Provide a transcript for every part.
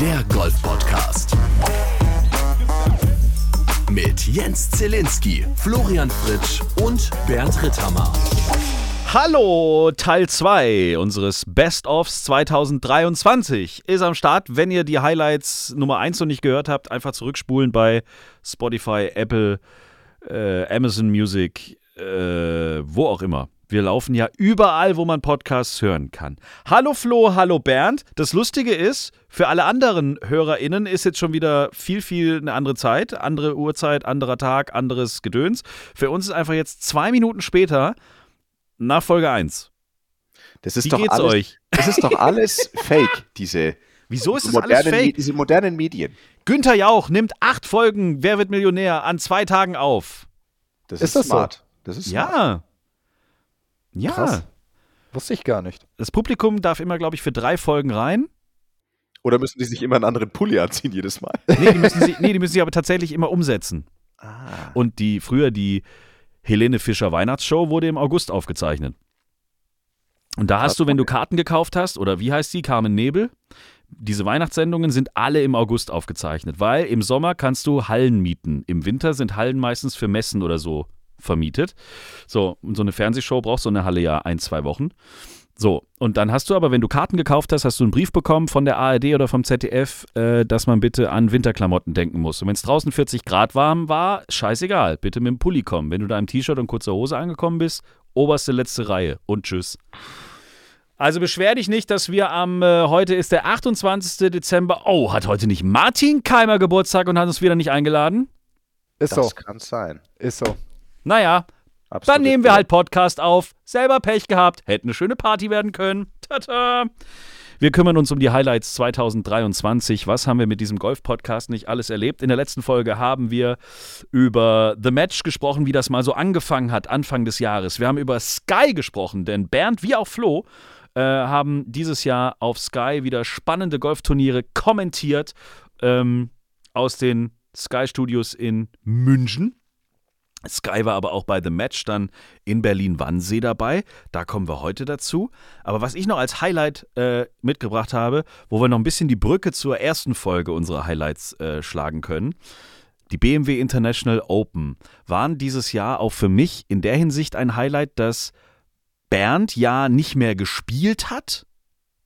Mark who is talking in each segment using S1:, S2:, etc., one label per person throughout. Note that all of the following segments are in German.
S1: der Golf-Podcast. Mit Jens Zielinski, Florian Fritsch und Bernd Ritthammer.
S2: Hallo, Teil 2 unseres Best-ofs 2023 ist am Start. Wenn ihr die Highlights Nummer 1 noch nicht gehört habt, einfach zurückspulen bei Spotify, Apple, äh, Amazon Music, äh, wo auch immer. Wir laufen ja überall, wo man Podcasts hören kann. Hallo Flo, hallo Bernd. Das Lustige ist, für alle anderen HörerInnen ist jetzt schon wieder viel, viel eine andere Zeit, andere Uhrzeit, anderer Tag, anderes Gedöns. Für uns ist einfach jetzt zwei Minuten später nach Folge 1.
S3: Das ist
S2: Wie
S3: doch
S2: geht's
S3: alles,
S2: euch?
S3: Das ist doch alles Fake, diese,
S2: Wieso ist das alles
S3: modernen,
S2: fake?
S3: diese modernen Medien.
S2: Günther Jauch nimmt acht Folgen Wer wird Millionär an zwei Tagen auf.
S3: Das
S4: Ist
S3: ist,
S4: das so?
S3: smart. Das ist smart.
S2: Ja. Ja.
S4: Krass. Wusste ich gar nicht.
S2: Das Publikum darf immer, glaube ich, für drei Folgen rein.
S3: Oder müssen die sich immer einen anderen Pulli anziehen jedes Mal?
S2: Nee, die müssen sich, nee, die müssen sich aber tatsächlich immer umsetzen.
S3: Ah.
S2: Und die früher die Helene Fischer Weihnachtsshow wurde im August aufgezeichnet. Und da hast du, wenn du. Karten gekauft hast, oder wie heißt die, Carmen Nebel, diese Weihnachtssendungen sind alle im August aufgezeichnet, weil im Sommer kannst du Hallen mieten. Im Winter sind Hallen meistens für Messen oder so vermietet. So, und so eine Fernsehshow braucht so eine Halle ja ein, zwei Wochen. So, und dann hast du aber, wenn du Karten gekauft hast, hast du einen Brief bekommen von der ARD oder vom ZDF, äh, dass man bitte an Winterklamotten denken muss. Und wenn es draußen 40 Grad warm war, scheißegal, bitte mit dem Pulli kommen. Wenn du da im T-Shirt und kurzer Hose angekommen bist, oberste letzte Reihe und tschüss. Also beschwer dich nicht, dass wir am, äh, heute ist der 28. Dezember, oh, hat heute nicht Martin Keimer Geburtstag und hat uns wieder nicht eingeladen?
S4: Ist
S3: Das
S4: so.
S3: kann sein.
S4: Ist so.
S2: Naja,
S3: Absolut.
S2: dann nehmen wir halt Podcast auf. Selber Pech gehabt. Hätte eine schöne Party werden können. Tata. Wir kümmern uns um die Highlights 2023. Was haben wir mit diesem Golf-Podcast nicht alles erlebt? In der letzten Folge haben wir über The Match gesprochen, wie das mal so angefangen hat, Anfang des Jahres. Wir haben über Sky gesprochen, denn Bernd wie auch Flo äh, haben dieses Jahr auf Sky wieder spannende Golfturniere kommentiert ähm, aus den Sky-Studios in München. Sky war aber auch bei The Match dann in Berlin-Wannsee dabei. Da kommen wir heute dazu. Aber was ich noch als Highlight äh, mitgebracht habe, wo wir noch ein bisschen die Brücke zur ersten Folge unserer Highlights äh, schlagen können. Die BMW International Open waren dieses Jahr auch für mich in der Hinsicht ein Highlight, dass Bernd ja nicht mehr gespielt hat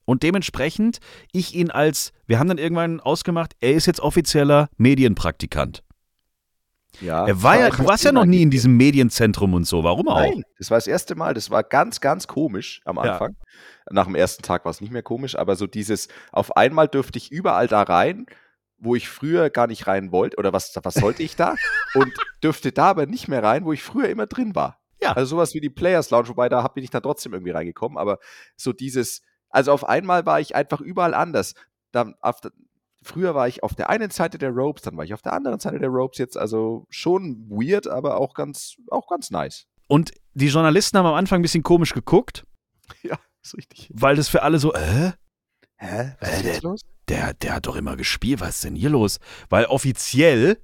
S2: und dementsprechend ich ihn als, wir haben dann irgendwann ausgemacht, er ist jetzt offizieller Medienpraktikant.
S3: Ja,
S2: Er war ja, du warst ja noch nie in diesem Medienzentrum und so. Warum auch?
S3: Nein, das war das erste Mal. Das war ganz, ganz komisch am
S2: Ja.
S3: Anfang. Nach dem ersten Tag war es nicht mehr komisch, aber so dieses, auf einmal dürfte ich überall da rein, wo ich früher gar nicht rein wollte, oder was, was sollte ich da? Und dürfte da aber nicht mehr rein, wo ich früher immer drin war.
S2: Ja.
S3: Also sowas wie die Players Lounge, wobei da bin ich dann trotzdem irgendwie reingekommen, aber so dieses, also auf einmal war ich einfach überall anders. Auf, der- früher war ich auf der einen Seite der Ropes, dann war ich auf der anderen Seite der Ropes, jetzt also schon weird, aber auch ganz, auch ganz nice.
S2: Und die Journalisten haben am Anfang ein bisschen komisch geguckt,
S3: Ja, ist richtig.
S2: weil das für alle so, äh,
S3: Hä?
S2: Was ist
S3: jetzt los?
S2: der, der hat doch immer gespielt, was ist denn hier los? Weil offiziell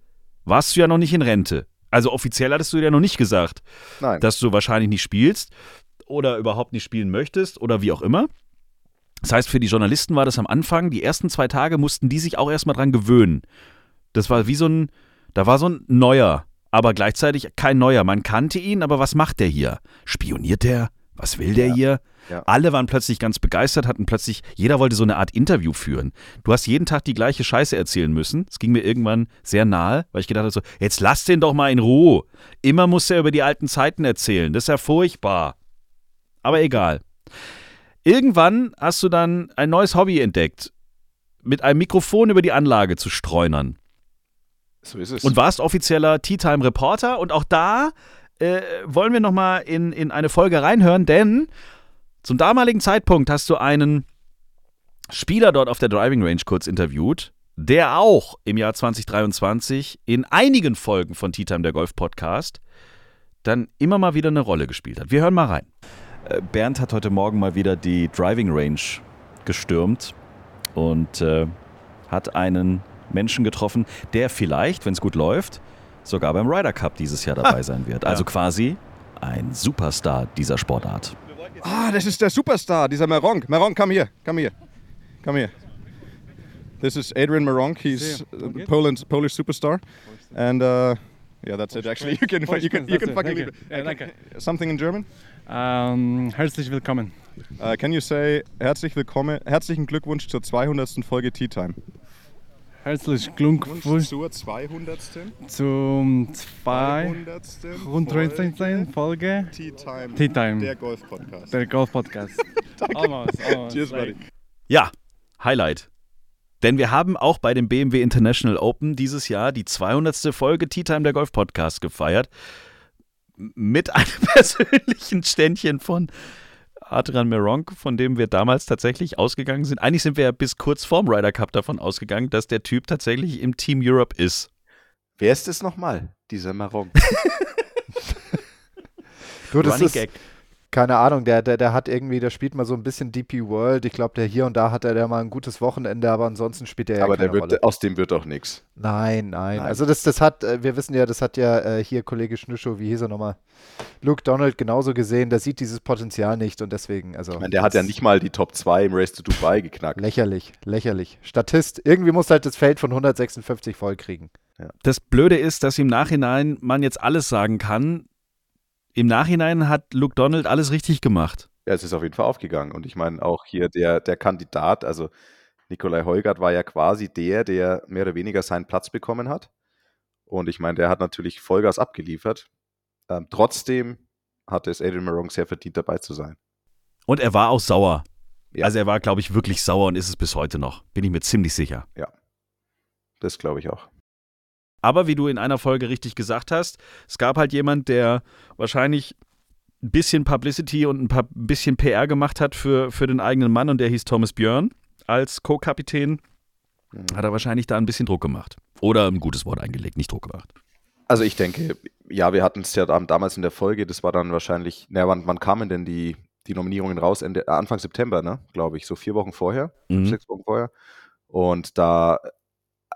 S2: warst du ja noch nicht in Rente. Also offiziell hattest du ja noch nicht gesagt,
S3: Nein.
S2: dass du wahrscheinlich nicht spielst oder überhaupt nicht spielen möchtest oder wie auch immer. Das heißt, für die Journalisten war das am Anfang, die ersten zwei Tage mussten die sich auch erstmal dran gewöhnen. Das war wie so ein, da war so ein Neuer, aber gleichzeitig kein Neuer. Man kannte ihn, aber was macht der hier? Spioniert der? Was will der
S3: Ja,
S2: hier?
S3: ja.
S2: Alle waren plötzlich ganz begeistert, hatten plötzlich, jeder wollte so eine Art Interview führen. Du hast jeden Tag die gleiche Scheiße erzählen müssen. Es ging mir irgendwann sehr nahe, weil ich gedacht habe, so, jetzt lass den doch mal in Ruhe. Immer muss er über die alten Zeiten erzählen. Das ist ja furchtbar. Aber egal. Irgendwann hast du dann ein neues Hobby entdeckt, mit einem Mikrofon über die Anlage zu streunern.
S3: So ist es.
S2: Und warst offizieller Tea Time Reporter. Und auch da äh, wollen wir nochmal in, in eine Folge reinhören, denn zum damaligen Zeitpunkt hast du einen Spieler dort auf der Driving Range kurz interviewt, der auch im Jahr 2023 in einigen Folgen von Tea Time, der Golf Podcast, dann immer mal wieder eine Rolle gespielt hat. Wir hören mal rein. Äh, Bernd hat heute Morgen mal wieder die Driving Range gestürmt und äh, hat einen Menschen getroffen, der vielleicht, wenn es gut läuft, sogar beim Ryder Cup dieses Jahr dabei sein wird. Also quasi ein Superstar dieser Sportart.
S5: Ah, das ist der Superstar, dieser Meronk. Meronk, komm hier, komm hier. Komm hier. This is Adrian Maronk. He's uh, Poland's Polish superstar, and uh, yeah, that's it. Actually, you can you can you can fucking leave it.
S6: Ja.
S5: Something in German.
S6: Ähm, herzlich willkommen.
S5: Uh, can you say herzlich willkommen, herzlichen Glückwunsch zur 200. Folge Tea Time?
S6: Herzlich Glückwunsch
S5: zur 200.
S6: zum 213. Folge
S5: Tea Time.
S6: Tea Time,
S5: Der Golf Podcast.
S6: der Golf Podcast. Almost, almost.
S5: Cheers, buddy.
S2: Ja, Highlight. Denn wir haben auch bei dem BMW International Open dieses Jahr die 200. Folge Tea Time der Golf Podcast gefeiert. Mit einem persönlichen Ständchen von Adrian Meronk, von dem wir damals tatsächlich ausgegangen sind. Eigentlich sind wir ja bis kurz vorm Ryder Cup davon ausgegangen, dass der Typ tatsächlich im Team Europe ist.
S3: Wer ist es nochmal, dieser Maron?
S4: Du, das
S2: Running
S4: ist,
S2: Gag.
S4: Keine Ahnung, der, der, der hat irgendwie, der spielt mal so ein bisschen DP World. Ich glaube, der hier und da hat er der mal ein gutes Wochenende, aber ansonsten spielt er ja
S3: Aber
S4: keine
S3: der
S4: Rolle.
S3: wird, aus dem wird doch nichts.
S4: Nein, nein,
S3: Nein.
S4: Also das, das hat, äh, wir wissen ja, das hat ja äh, hier Kollege Schnüschow, wie hieß er nochmal? Luke Donald genauso gesehen, der sieht dieses Potenzial nicht und deswegen, also.
S3: Ich meine, der hat ja nicht mal die Top 2 im Race to Dubai geknackt.
S4: Lächerlich, lächerlich. Statist, irgendwie muss halt das Feld von 156 voll kriegen.
S2: Das Blöde ist, dass im Nachhinein man jetzt alles sagen kann. Im Nachhinein hat Luke Donald alles richtig gemacht.
S3: Ja, es ist auf jeden Fall aufgegangen. Und ich meine, auch hier der, der Kandidat, also Nikolai Heugart war ja quasi der, der mehr oder weniger seinen Platz bekommen hat. Und ich meine, der hat natürlich Vollgas abgeliefert. Ähm, trotzdem hatte es Adrian Marong sehr verdient, dabei zu sein.
S2: Und er war auch sauer.
S3: Ja.
S2: Also er war, glaube ich, wirklich sauer und ist es bis heute noch. Bin ich mir ziemlich sicher.
S3: Das glaube ich auch.
S2: Aber wie du in einer Folge richtig gesagt hast, es gab halt jemand, der wahrscheinlich ein bisschen Publicity und ein paar, ein bisschen PR gemacht hat für, für den eigenen Mann und der hieß Thomas Björn als Co-Kapitän. Hat er wahrscheinlich da ein bisschen Druck gemacht. Oder ein gutes Wort eingelegt, nicht Druck gemacht.
S3: Also ich denke, ja, wir hatten es ja dam- damals in der Folge, das war dann wahrscheinlich, naja, wann, wann kamen denn die, die Nominierungen raus? Ende, äh, Anfang September, ne? Glaube ich, so vier Wochen vorher,
S2: Mhm.
S3: sechs Wochen vorher. Und da,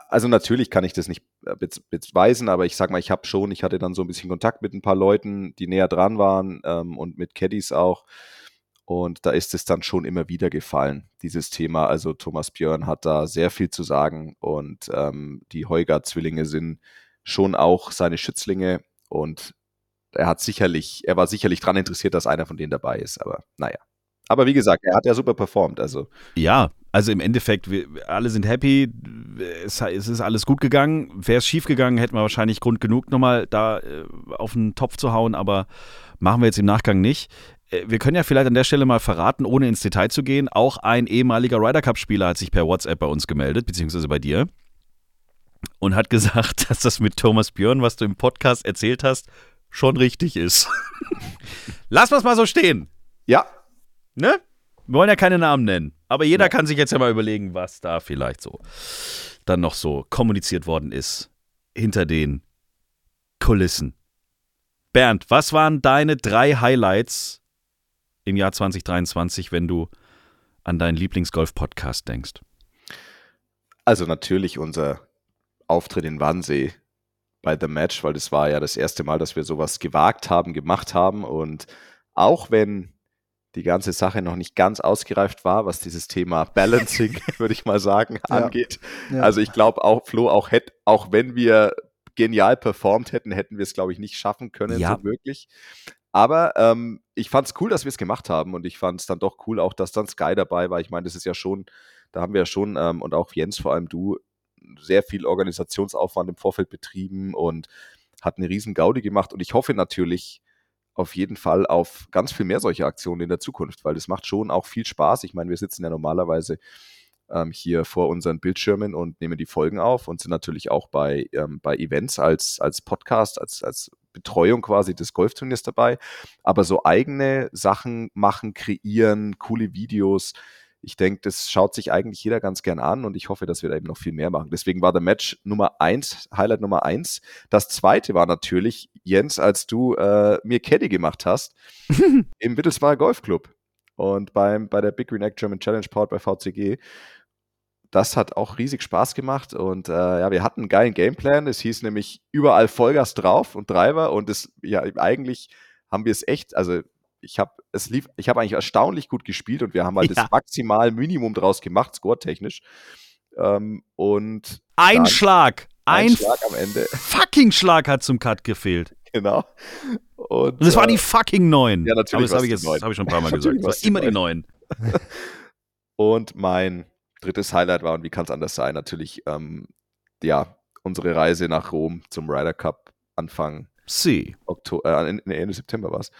S3: also natürlich kann ich das nicht beweisen, aber ich sag mal, ich habe schon, ich hatte dann so ein bisschen Kontakt mit ein paar Leuten, die näher dran waren ähm, und mit Caddies auch. Und da ist es dann schon immer wieder gefallen, dieses Thema. Also Thomas Björn hat da sehr viel zu sagen und ähm, die Heugard-Zwillinge sind schon auch seine Schützlinge und er hat sicherlich, er war sicherlich daran interessiert, dass einer von denen dabei ist, aber naja. Aber wie gesagt, er hat ja super performt, also
S2: Ja, also im Endeffekt, wir alle sind happy, es, es ist alles gut gegangen. Wäre es schief gegangen, hätten wir wahrscheinlich Grund genug, nochmal da äh, auf den Topf zu hauen, aber machen wir jetzt im Nachgang nicht. Äh, Wir können ja vielleicht an der Stelle mal verraten, ohne ins Detail zu gehen, auch ein ehemaliger Ryder Cup-Spieler hat sich per WhatsApp bei uns gemeldet, beziehungsweise bei dir, und hat gesagt, dass das mit Thomas Björn, was du im Podcast erzählt hast, schon richtig ist. Lass wir es mal so stehen.
S3: ja,
S2: Ne? Wir wollen ja keine Namen nennen. Aber jeder
S3: Ja.
S2: kann sich jetzt ja mal überlegen, was da vielleicht so dann noch so kommuniziert worden ist hinter den Kulissen. Bernd, was waren deine drei Highlights im Jahr 2023, wenn du an deinen Lieblingsgolf-Podcast denkst?
S3: Also natürlich unser Auftritt in Wannsee bei The Match, weil das war ja das erste Mal, dass wir sowas gewagt haben, gemacht haben. Und auch wenn die ganze Sache noch nicht ganz ausgereift war, was dieses Thema Balancing, würde ich mal sagen,
S4: Ja.
S3: angeht.
S4: Ja.
S3: Also ich glaube auch, Flo, auch, hätt, auch wenn wir genial performt hätten, hätten wir es, glaube ich, nicht schaffen können,
S2: Ja.
S3: so wirklich. Aber ähm, ich fand es cool, dass wir es gemacht haben und ich fand es dann doch cool, auch dass dann Sky dabei war. Ich meine, das ist ja schon, da haben wir ja schon ähm, und auch Jens, vor allem du, sehr viel Organisationsaufwand im Vorfeld betrieben und hat eine riesen Gaudi gemacht und ich hoffe natürlich auf jeden Fall auf ganz viel mehr solche Aktionen in der Zukunft, weil das macht schon auch viel Spaß. Ich meine, wir sitzen ja normalerweise ähm, hier vor unseren Bildschirmen und nehmen die Folgen auf und sind natürlich auch bei, ähm, bei Events als, als Podcast, als, als Betreuung quasi des Golfturniers dabei. Aber so eigene Sachen machen, kreieren, coole Videos, ich denke, das schaut sich eigentlich jeder ganz gern an und ich hoffe, dass wir da eben noch viel mehr machen. Deswegen war der Match Nummer eins, Highlight Nummer eins. Das zweite war natürlich, Jens, als du äh, mir Caddy gemacht hast im Wittelsbacher Golfclub und beim, bei der Big Green Egg German Challenge Powered bei VCG. Das hat auch riesig Spaß gemacht und äh, ja, wir hatten einen geilen Gameplan. Es hieß nämlich überall Vollgas drauf und Driver und es, ja, eigentlich haben wir es echt, also ich habe es lief, ich habe eigentlich erstaunlich gut gespielt und wir haben halt
S2: Ja.
S3: das maximal Minimum draus gemacht, score-technisch. Ähm, und
S2: Ein Schlag. Ein,
S3: ein Schlag am Ende,
S2: fucking Schlag hat zum Cut gefehlt.
S3: genau. Und,
S2: Und es war
S3: äh,
S2: die fucking neun.
S3: ja, natürlich
S2: Aber das habe ich jetzt ich schon ein paar Mal gesagt.
S3: War's
S2: war immer die
S3: neun. Und mein drittes Highlight war, und wie kann es anders sein, natürlich, ähm, ja, unsere Reise nach Rom zum Ryder Cup Anfang
S2: Sie.
S3: Oktober, äh, Ende September war es.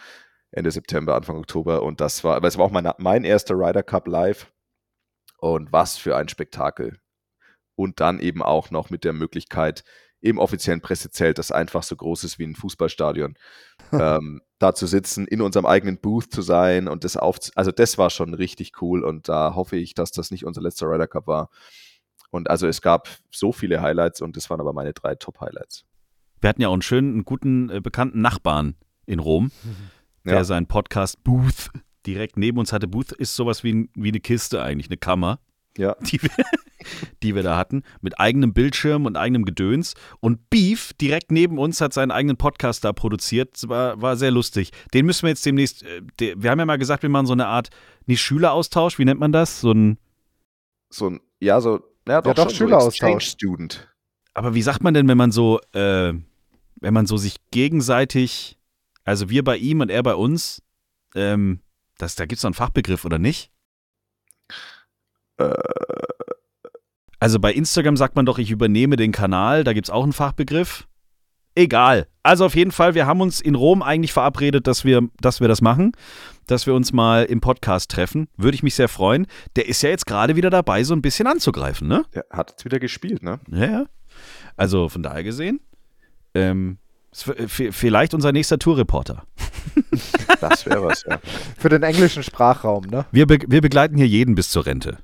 S3: Ende September, Anfang Oktober. Und das war, aber es war auch mein, mein erster Ryder Cup live. Und was für ein Spektakel. Und dann eben auch noch mit der Möglichkeit, im offiziellen Pressezelt, das einfach so groß ist wie ein Fußballstadion, ähm, da zu sitzen, in unserem eigenen Booth zu sein und das auf, also das war schon richtig cool und da hoffe ich, dass das nicht unser letzter Ryder Cup war. Und also es gab so viele Highlights und das waren aber meine drei Top-Highlights.
S2: Wir hatten ja auch einen schönen, einen guten, äh, bekannten Nachbarn in Rom, der
S3: Ja.
S2: seinen Podcast Booth direkt neben uns hatte. Booth ist sowas wie, wie eine Kiste eigentlich, eine Kammer,
S3: Ja,
S2: die wir, die wir da hatten, mit eigenem Bildschirm und eigenem Gedöns. Und Beef direkt neben uns hat seinen eigenen Podcast da produziert. Das war, war sehr lustig. Den müssen wir jetzt demnächst, äh, der, wir haben ja mal gesagt, wir machen so eine Art, nicht Schüleraustausch, wie nennt man das? So ein,
S3: so ein, ja, so, ja, doch,
S4: doch,
S3: schon so
S4: Schüleraustausch.
S3: Student.
S2: aber wie sagt man denn, wenn man so, äh, wenn man so sich gegenseitig, also wir bei ihm und er bei uns, ähm, das, da gibt es doch einen Fachbegriff, oder nicht?
S3: Äh,
S2: Also bei Instagram sagt man doch, ich übernehme den Kanal, da gibt es auch einen Fachbegriff. Egal. Also auf jeden Fall, wir haben uns in Rom eigentlich verabredet, dass wir, dass wir das machen, dass wir uns mal im Podcast treffen. Würde ich mich sehr freuen. Der ist ja jetzt gerade wieder dabei, so ein bisschen anzugreifen, ne?
S3: der hat jetzt wieder gespielt, ne?
S2: Ja, ja. Also von daher gesehen, ähm, vielleicht unser nächster Tourreporter.
S3: Das wäre was, ja.
S4: Für den englischen Sprachraum, ne?
S2: Wir, be wir begleiten hier jeden bis zur Rente.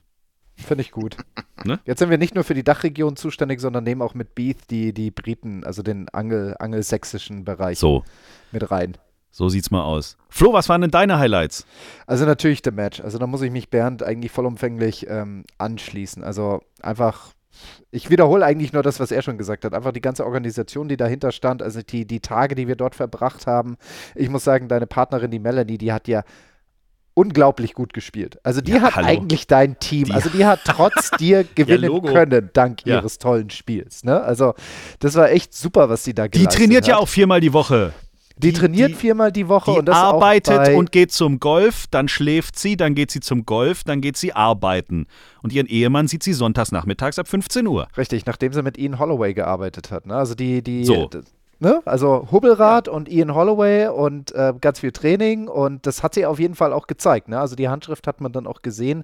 S4: Finde ich gut.
S2: Ne?
S4: Jetzt sind wir nicht nur für die Dachregion zuständig, sondern nehmen auch mit Beath die, die Briten, also den Angel, angelsächsischen Bereich
S2: So,
S4: mit rein.
S2: so sieht's mal aus. Flo, was waren denn deine Highlights?
S4: Also natürlich der Match. Also da muss ich mich Bernd eigentlich vollumfänglich ähm, anschließen. Also einfach, ich wiederhole eigentlich nur das, was er schon gesagt hat. Einfach die ganze Organisation, die dahinter stand, also die, die Tage, die wir dort verbracht haben. Ich muss sagen, deine Partnerin, die Melanie, die hat ja unglaublich gut gespielt. Also die
S2: Ja,
S4: hat
S2: hallo.
S4: eigentlich dein Team.
S2: Die-
S4: also die hat trotz dir gewinnen
S2: Logo.
S4: können, dank
S2: Ja.
S4: ihres tollen Spiels. Ne? Also das war echt super, was sie da
S2: Die
S4: geleistet
S2: trainiert ja
S4: hat.
S2: auch viermal die Woche.
S4: Die,
S2: die-
S4: trainiert
S2: die-
S4: viermal die Woche
S2: Die
S4: und das
S2: arbeitet und geht zum Golf, dann schläft sie, dann geht sie zum Golf, dann geht sie arbeiten. Und ihren Ehemann sieht sie sonntags nachmittags ab 15 Uhr.
S4: Richtig, nachdem sie mit Ian Holloway gearbeitet hat. Ne? Also die, die,
S2: So.
S4: ne? Also Hubbelrad und Ian Holloway und äh, ganz viel Training und das hat sie auf jeden Fall auch gezeigt. Ne? Also die Handschrift hat man dann auch gesehen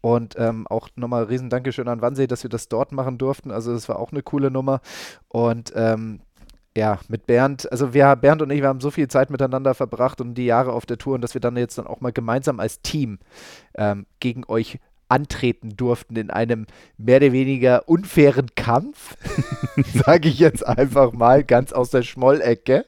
S4: und ähm, auch nochmal riesen Dankeschön an Wannsee, dass wir das dort machen durften. Also das war auch eine coole Nummer und ähm, ja, mit Bernd, also wir, Bernd und ich, wir haben so viel Zeit miteinander verbracht und die Jahre auf der Tour und dass wir dann jetzt dann auch mal gemeinsam als Team ähm, gegen euch antreten durften in einem mehr oder weniger unfairen Kampf, sage ich jetzt einfach mal ganz aus der Schmollecke.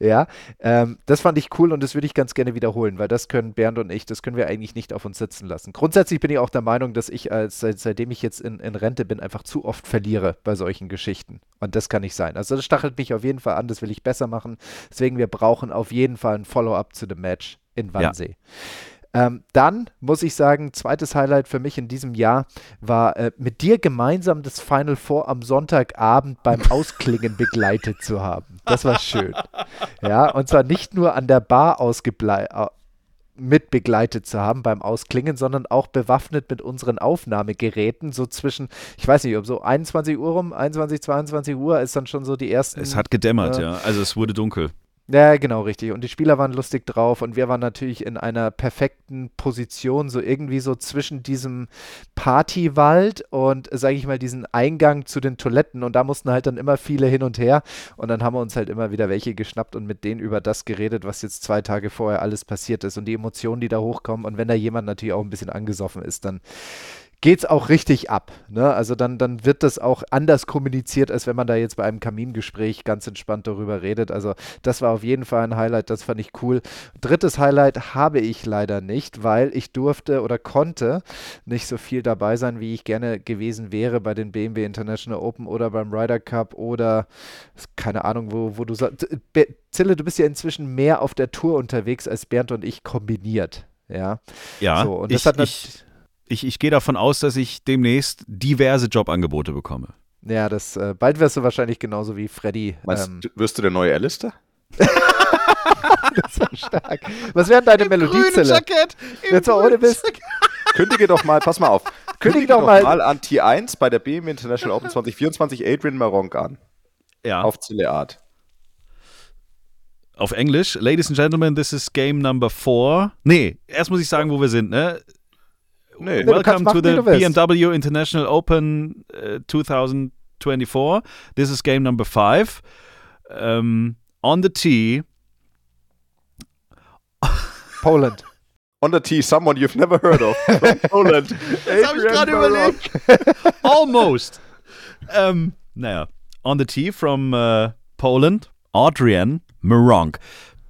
S4: Ja, ähm, das fand ich cool und das würde ich ganz gerne wiederholen, weil das können Bernd und ich, das können wir eigentlich nicht auf uns sitzen lassen. Grundsätzlich bin ich auch der Meinung, dass ich als seit, seitdem ich jetzt in, in Rente bin, einfach zu oft verliere bei solchen Geschichten. Und das kann nicht sein. Also das stachelt mich auf jeden Fall an, das will ich besser machen. Deswegen, wir brauchen auf jeden Fall ein Follow-up zu dem Match in Wannsee. Ähm, dann muss ich sagen, zweites Highlight für mich in diesem Jahr war äh, mit dir gemeinsam das Final Four am Sonntagabend beim Ausklingen begleitet zu haben. Das war schön. Ja, und zwar nicht nur an der Bar mit begleitet zu haben beim Ausklingen, sondern auch bewaffnet mit unseren Aufnahmegeräten, so zwischen, ich weiß nicht, um so 21 Uhr rum, 21, 22 Uhr ist dann schon so die ersten.
S2: Es hat gedämmert,
S4: Äh,
S2: ja. Also es wurde dunkel.
S4: Ja, genau, richtig. Und die Spieler waren lustig drauf und wir waren natürlich in einer perfekten Position, so irgendwie so zwischen diesem Partywald und, sage ich mal, diesen Eingang zu den Toiletten. Und da mussten halt dann immer viele hin und her. Und dann haben wir uns halt immer wieder welche geschnappt und mit denen über das geredet, was jetzt zwei Tage vorher alles passiert ist und die Emotionen, die da hochkommen. Und wenn da jemand natürlich auch ein bisschen angesoffen ist, dann geht's auch richtig ab. Ne? Also dann, dann wird das auch anders kommuniziert, als wenn man da jetzt bei einem Kamingespräch ganz entspannt darüber redet. Also das war auf jeden Fall ein Highlight, das fand ich cool. Drittes Highlight habe ich leider nicht, weil ich durfte oder konnte nicht so viel dabei sein, wie ich gerne gewesen wäre bei den BMW International Open oder beim Ryder Cup oder keine Ahnung, wo, wo du sagst. Zille, du bist ja inzwischen mehr auf der Tour unterwegs als Bernd und ich kombiniert. Ja.
S2: Ja,
S4: so, und
S2: ich,
S4: das hat
S2: ich, ich, ich gehe davon aus, dass ich demnächst diverse Jobangebote bekomme.
S4: Ja, das, äh, bald wirst du wahrscheinlich genauso wie Freddy.
S3: Meinst
S4: Ähm,
S3: du, wirst du der neue Alistair?
S4: das war stark. Was wären deine Melodiezelle? Jetzt mal ohne Mist.
S3: Kündige doch mal, pass mal auf.
S4: Kündige
S3: doch
S4: doch mal-
S3: mal an T1 bei der BMW International Open 2024 Adrian Maronk an.
S2: Ja.
S3: Auf Zille Art.
S2: auf Englisch. Ladies and Gentlemen, this is game number four. Nee, erst muss ich sagen, wo wir sind, ne?
S3: Nee,
S2: Welcome to the. BMW International Open uh, äh, 2024. This is game number five. Ähm, on the tee.
S4: Poland.
S3: On the tee, someone you've never heard of. From Poland.
S2: Das habe ich gerade überlegt. Almost. Um, naja, on the tee from äh, Poland, Adrian Maronk.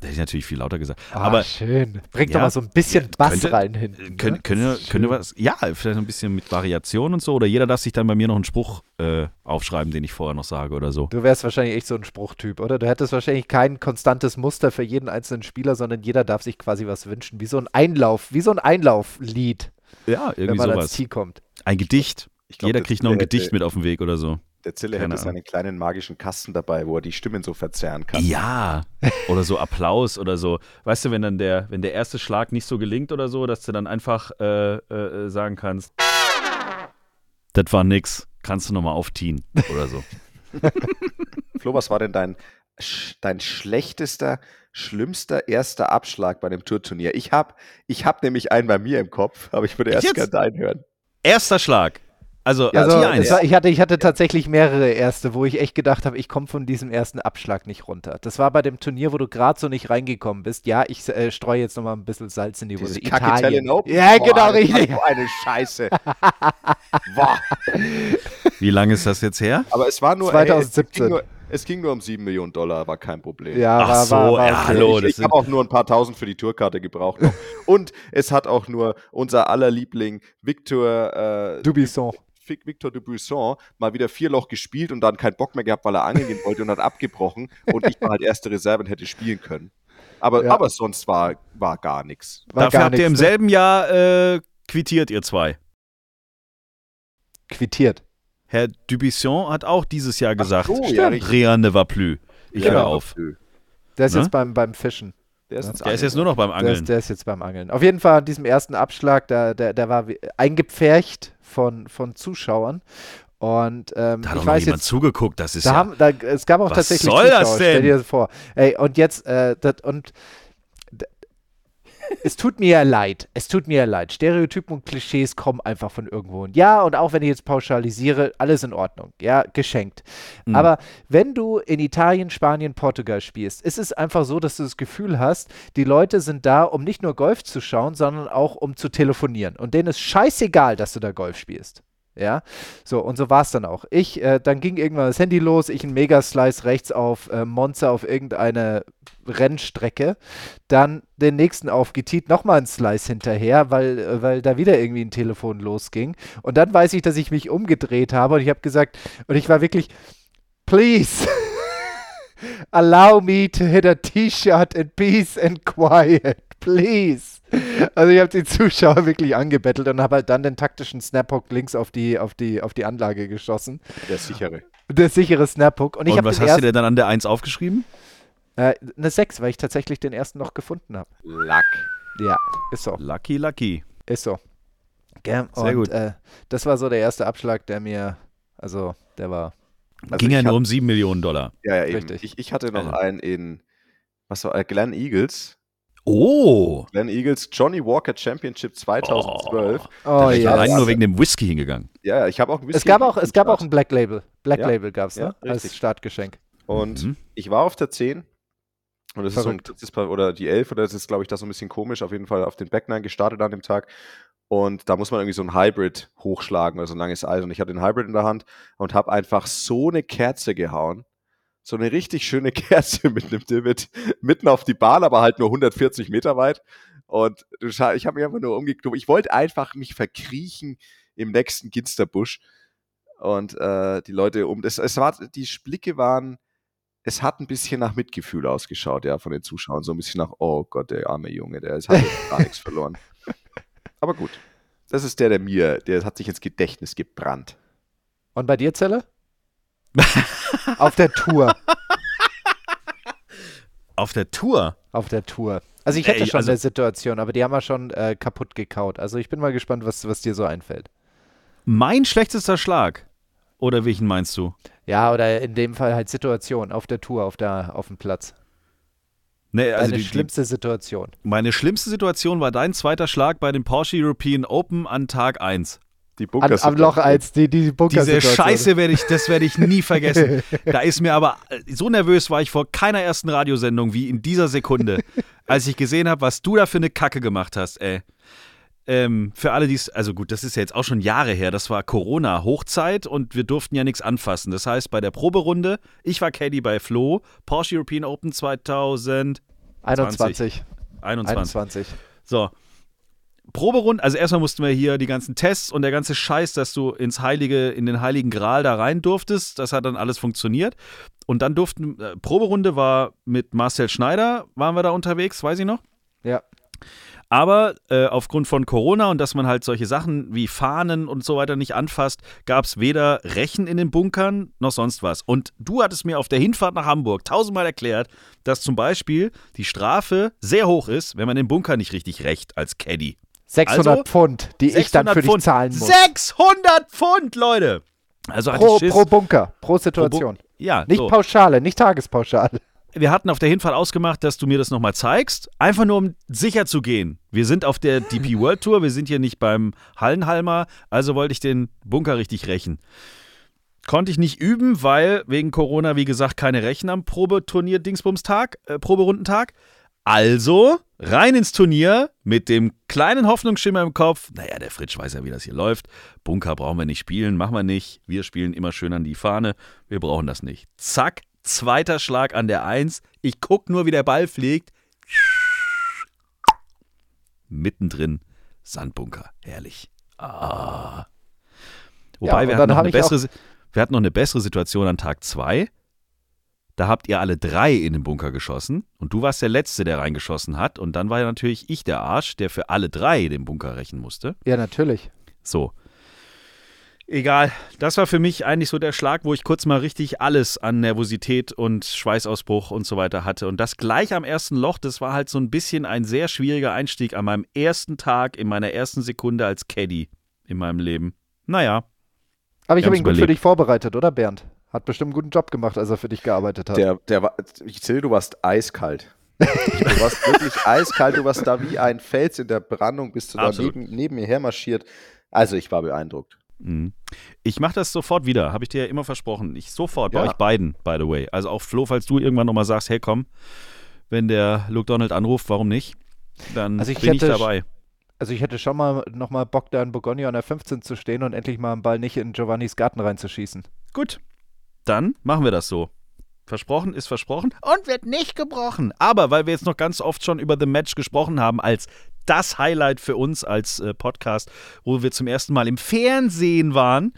S2: Das hätte ich natürlich viel lauter gesagt.
S4: Ah,
S2: Aber
S4: schön. Bring
S2: Ja.
S4: doch mal so ein bisschen Bass
S2: könnte-
S4: rein hinten.
S2: Können,
S4: ne?
S2: wir
S4: schön.
S2: was? Ja, vielleicht ein bisschen mit Variation und so. Oder jeder darf sich dann bei mir noch einen Spruch äh, aufschreiben, den ich vorher noch sage oder so.
S4: Du wärst wahrscheinlich echt so ein Spruchtyp, oder? Du hättest wahrscheinlich kein konstantes Muster für jeden einzelnen Spieler, sondern jeder darf sich quasi was wünschen. Wie so ein Einlauf, wie so ein Einlauflied,
S2: Ja,
S4: wenn
S2: irgendwie
S4: man ans
S2: sowas.
S4: Tee kommt.
S2: Ein Gedicht.
S3: Ich glaub,
S2: jeder
S3: der
S2: kriegt noch ein Gedicht
S3: hätte-
S2: mit auf dem Weg oder so.
S3: Der Zille
S2: Keine
S3: hätte seinen kleinen magischen Kasten dabei, wo er die Stimmen so verzerren kann.
S2: Ja, oder so Applaus oder so. Weißt du, wenn dann der, wenn der erste Schlag nicht so gelingt oder so, dass du dann einfach äh, äh, sagen kannst, das war nix, kannst du nochmal aufziehen oder so.
S3: Flo, was war denn dein, dein schlechtester, schlimmster erster Abschlag bei einem Tourturnier? Ich habe ich hab nämlich einen bei mir im Kopf, aber ich würde erst gerne deinen hören.
S2: Erster Schlag. Also,
S3: Ja,
S4: Also,
S2: Tier
S4: es
S2: 1.
S4: war, ich, hatte, ich hatte tatsächlich mehrere erste, wo ich echt gedacht habe, ich komme von diesem ersten Abschlag nicht runter. Das war bei dem Turnier, wo du gerade so nicht reingekommen bist. Ja, ich äh, streue jetzt nochmal ein bisschen Salz in die Wunde.
S3: Italian Open.
S4: Ja,
S3: Boah,
S4: genau, richtig.
S3: So eine Scheiße. Boah.
S2: Wie lange ist das jetzt her?
S3: Aber es war nur.
S4: 2017.
S3: Ey, es, ging nur es ging nur um 7 Millionen Dollar, war kein Problem.
S4: Ja,
S2: Ach
S4: war,
S2: so,
S4: war, war
S2: ja, hallo.
S3: ich ich habe auch nur ein paar tausend für die Tourkarte gebraucht. Und es hat auch nur unser aller Liebling Victor, äh,
S4: Dubisson.
S3: Vic- Victor Dubuisson mal wieder vier Loch gespielt und dann keinen Bock mehr gehabt, weil er angeln gehen wollte und hat abgebrochen. Und ich war halt erste Reserve und hätte spielen können. Aber,
S4: Ja.
S3: aber sonst war, war gar nichts.
S2: Dafür
S4: gar
S2: habt ihr im
S4: ne?
S2: selben Jahr äh, quittiert, ihr zwei.
S4: Quittiert.
S2: Herr Dubisson hat auch dieses Jahr gesagt,
S3: so, ja.
S2: Rien ne va plus. Ich höre auf.
S4: Der ist
S2: Ne?
S4: jetzt beim, beim Fischen.
S3: Der ist, jetzt
S2: Der ist jetzt nur noch beim
S4: Der
S2: Angeln.
S4: ist, der ist jetzt beim Angeln. Auf jeden Fall an diesem ersten Abschlag, der, der, der war eingepfercht von, von Zuschauern. Und ähm,
S2: da hat
S4: ich
S2: auch
S4: weiß
S2: jemand
S4: jetzt,
S2: zugeguckt. Das ist
S4: da
S2: ja.
S4: haben, da, es gab auch
S2: Was
S4: tatsächlich
S2: soll
S4: Zuschauer.
S2: das
S4: Stell
S2: denn?
S4: dir das vor. Ey, und jetzt, äh, das, und es tut mir ja leid. Es tut mir ja leid. Stereotypen und Klischees kommen einfach von irgendwo. Und ja, und auch wenn ich jetzt pauschalisiere, alles in Ordnung. Ja, geschenkt.
S2: Mhm.
S4: Aber wenn du in Italien, Spanien, Portugal spielst, ist es einfach so, dass du das Gefühl hast, die Leute sind da, um nicht nur Golf zu schauen, sondern auch um zu telefonieren. Und denen ist scheißegal, dass du da Golf spielst. Ja, so und so war es dann auch. Ich, äh, dann ging irgendwann das Handy los, ich ein Megaslice rechts auf äh, Monza auf irgendeine Rennstrecke, dann den nächsten aufgetiet, nochmal ein Slice hinterher, weil, äh, weil da wieder irgendwie ein Telefon losging. Und dann weiß ich, dass ich mich umgedreht habe und ich habe gesagt, und ich war wirklich, please, allow me to hit a T-Shirt in peace and quiet, please. Also ich habe die Zuschauer wirklich angebettelt und habe halt dann den taktischen Snaphook links auf die, auf die, auf die Anlage geschossen.
S3: Der sichere.
S4: Der sichere Snaphook. Und ich
S2: Und was hast du dir dann an der 1 aufgeschrieben?
S4: äh, eine 6, weil ich tatsächlich den ersten noch gefunden habe.
S3: Lack.
S4: Ja, ist so.
S2: Lucky, lucky.
S4: Ist so. Gell?
S2: Sehr
S4: und
S2: gut.
S4: Äh, das war so der erste Abschlag, der mir, also der war.
S3: Also
S2: Ging ja nur
S3: hab-
S2: um 7 Millionen Dollar.
S3: Ja, ja, eben.
S4: Richtig.
S3: Ich, ich hatte noch
S2: Also.
S3: einen in, was war, äh, Glenn Eagles.
S2: Oh!
S3: Glenn Eagles Johnny Walker Championship 2012.
S4: Oh
S2: ich
S4: ja.
S2: war rein
S3: ja.
S2: nur wegen dem Whisky hingegangen.
S3: Ja, ja, ich habe auch ein
S4: Es gab auch, es gab auch ein Black Label. Black
S3: Ja.
S4: Label gab es,
S3: Ja,
S4: ne? Als
S3: richtig.
S4: Startgeschenk.
S3: Und
S2: Mhm.
S3: ich war auf der 10. Und das ist so ein,
S4: Verrückt.
S3: oder die 11, oder das ist, glaube ich, das so ein bisschen komisch. Auf jeden Fall auf den Back 9 gestartet an dem Tag. Und da muss man irgendwie so ein Hybrid hochschlagen, also ein langes Eis. Und ich hatte den Hybrid in der Hand und habe einfach so eine Kerze gehauen. So eine richtig schöne Kerze mit einem Divot mitten auf die Bahn, aber halt nur 140 Meter weit. Und ich habe mich einfach nur umgeknüpft. Ich wollte einfach mich verkriechen im nächsten Ginsterbusch. Und äh, die Leute um. Es, es war, die Blicke waren, es hat ein bisschen nach Mitgefühl ausgeschaut, ja, von den Zuschauern. So ein bisschen nach, oh Gott, der arme Junge, der hat gar nichts verloren. Aber gut. das ist der, der mir, der hat sich ins Gedächtnis gebrannt.
S4: Und bei dir, Zelle? Auf der Tour.
S2: Auf der Tour.
S4: Auf der Tour. Also ich hätte
S2: Ey,
S4: schon
S2: also-
S4: eine Situation, aber die haben wir schon äh, kaputt gekaut. Also ich bin mal gespannt, was, was dir so einfällt.
S2: Mein schlechtester Schlag. Oder welchen meinst du?
S4: Ja, oder in dem Fall halt Situation auf der Tour, auf, der, auf dem Platz.
S2: Nee, also
S4: Deine
S2: die, die,
S4: schlimmste Situation.
S2: meine schlimmste Situation war dein zweiter Schlag bei dem Porsche European Open an Tag 1.
S3: Die
S4: An, am Loch als die, die bunker
S2: Diese Scheiße werde ich, das werde ich nie vergessen. Da ist mir aber, so nervös war ich vor keiner ersten Radiosendung wie in dieser Sekunde, als ich gesehen habe, was du da für eine Kacke gemacht hast, ey. Ähm, für alle, die es, also gut, das ist ja jetzt auch schon Jahre her, das war Corona-Hochzeit und wir durften ja nichts anfassen. Das heißt, bei der Proberunde, ich war Caddy bei Flo, Porsche European Open 2021.
S4: 21. 21.
S2: So. Proberunde, also erstmal mussten wir hier die ganzen Tests und der ganze Scheiß, dass du ins Heilige, in den Heiligen Gral da rein durftest, das hat dann alles funktioniert. Und dann durften, äh, Proberunde war mit Marcel Schneider, waren wir da unterwegs, weiß ich noch.
S4: Ja.
S2: Aber äh, aufgrund von Corona und dass man halt solche Sachen wie Fahnen und so weiter nicht anfasst, gab es weder Rechen in den Bunkern noch sonst was. Und du hattest mir auf der Hinfahrt nach Hamburg tausendmal erklärt, dass zum Beispiel die Strafe sehr hoch ist, wenn man den Bunker nicht richtig rächt als Caddy.
S4: 600
S2: Also,
S4: Pfund, die ich dann
S2: 600
S4: für dich
S2: Pfund.
S4: zahlen muss.
S2: 600 Pfund, Leute! Also
S4: Pro, pro Bunker, pro Situation.
S2: ja,
S4: Nicht
S2: so.
S4: Pauschale, nicht Tagespauschale.
S2: wir hatten auf der Hinfahrt ausgemacht, dass du mir das nochmal zeigst. Einfach nur, um sicher zu gehen. Wir sind auf der DP World Tour, wir sind hier nicht beim Hallenhalmer, also wollte ich den Bunker richtig rächen. Konnte ich nicht üben, weil wegen Corona, wie gesagt, keine Rechen am Probeturnier-Dingsbums-Tag, äh, Proberundentag. Also rein ins Turnier mit dem kleinen Hoffnungsschimmer im Kopf. Naja, der Fritsch weiß ja, wie das hier läuft. Bunker brauchen wir nicht spielen, machen wir nicht. Wir spielen immer schön an die Fahne. Wir brauchen das nicht. Zack, zweiter Schlag an der Eins. Ich guck nur, wie der Ball fliegt. Mittendrin Sandbunker. Herrlich. Ah. Wobei,
S4: und
S2: wir, hatten noch eine bessere, wir hatten noch eine bessere Situation an Tag zwei. Da habt ihr alle drei in den Bunker geschossen und du warst der Letzte, der reingeschossen hat. Und dann war ja natürlich ich der Arsch, der für alle drei den Bunker rächen musste.
S4: Ja, natürlich.
S2: So. Egal. Das war für mich eigentlich so der Schlag, wo ich kurz mal richtig alles an Nervosität und Schweißausbruch und so weiter hatte. Und das gleich am ersten Loch, das war halt so ein bisschen ein sehr schwieriger Einstieg an meinem ersten Tag, in meiner ersten Sekunde als Caddy in meinem Leben. Naja,
S4: Aber ich habe ihn gut für dich vorbereitet, oder Bernd? Hat bestimmt einen guten Job gemacht, als er für dich gearbeitet hat.
S3: Der, der war, ich zähle, du warst eiskalt. du warst wirklich eiskalt, du warst da wie ein Fels in der Brandung, bist du da
S2: Absolut.
S3: neben, neben mir hermarschiert. Also ich war beeindruckt.
S2: Mhm. Ich mache das sofort wieder, habe ich dir ja immer versprochen. Ich sofort, bei
S3: Ja.
S2: euch beiden, by the way. Also auch Flo, falls du irgendwann nochmal sagst, hey komm, wenn der Luke Donald anruft, warum nicht? Dann
S4: Also ich
S2: bin ich
S4: hätte-
S2: dabei.
S4: Also ich hätte schon mal nochmal Bock, da in Bourgogne an der 15 zu stehen und endlich mal einen Ball nicht in Giovannis Garten reinzuschießen.
S2: Gut, dann machen wir das so. Versprochen ist versprochen und wird nicht gebrochen. Aber weil wir jetzt noch ganz oft schon über The Match gesprochen haben, als das Highlight für uns als äh, Podcast, wo wir zum ersten Mal im Fernsehen waren.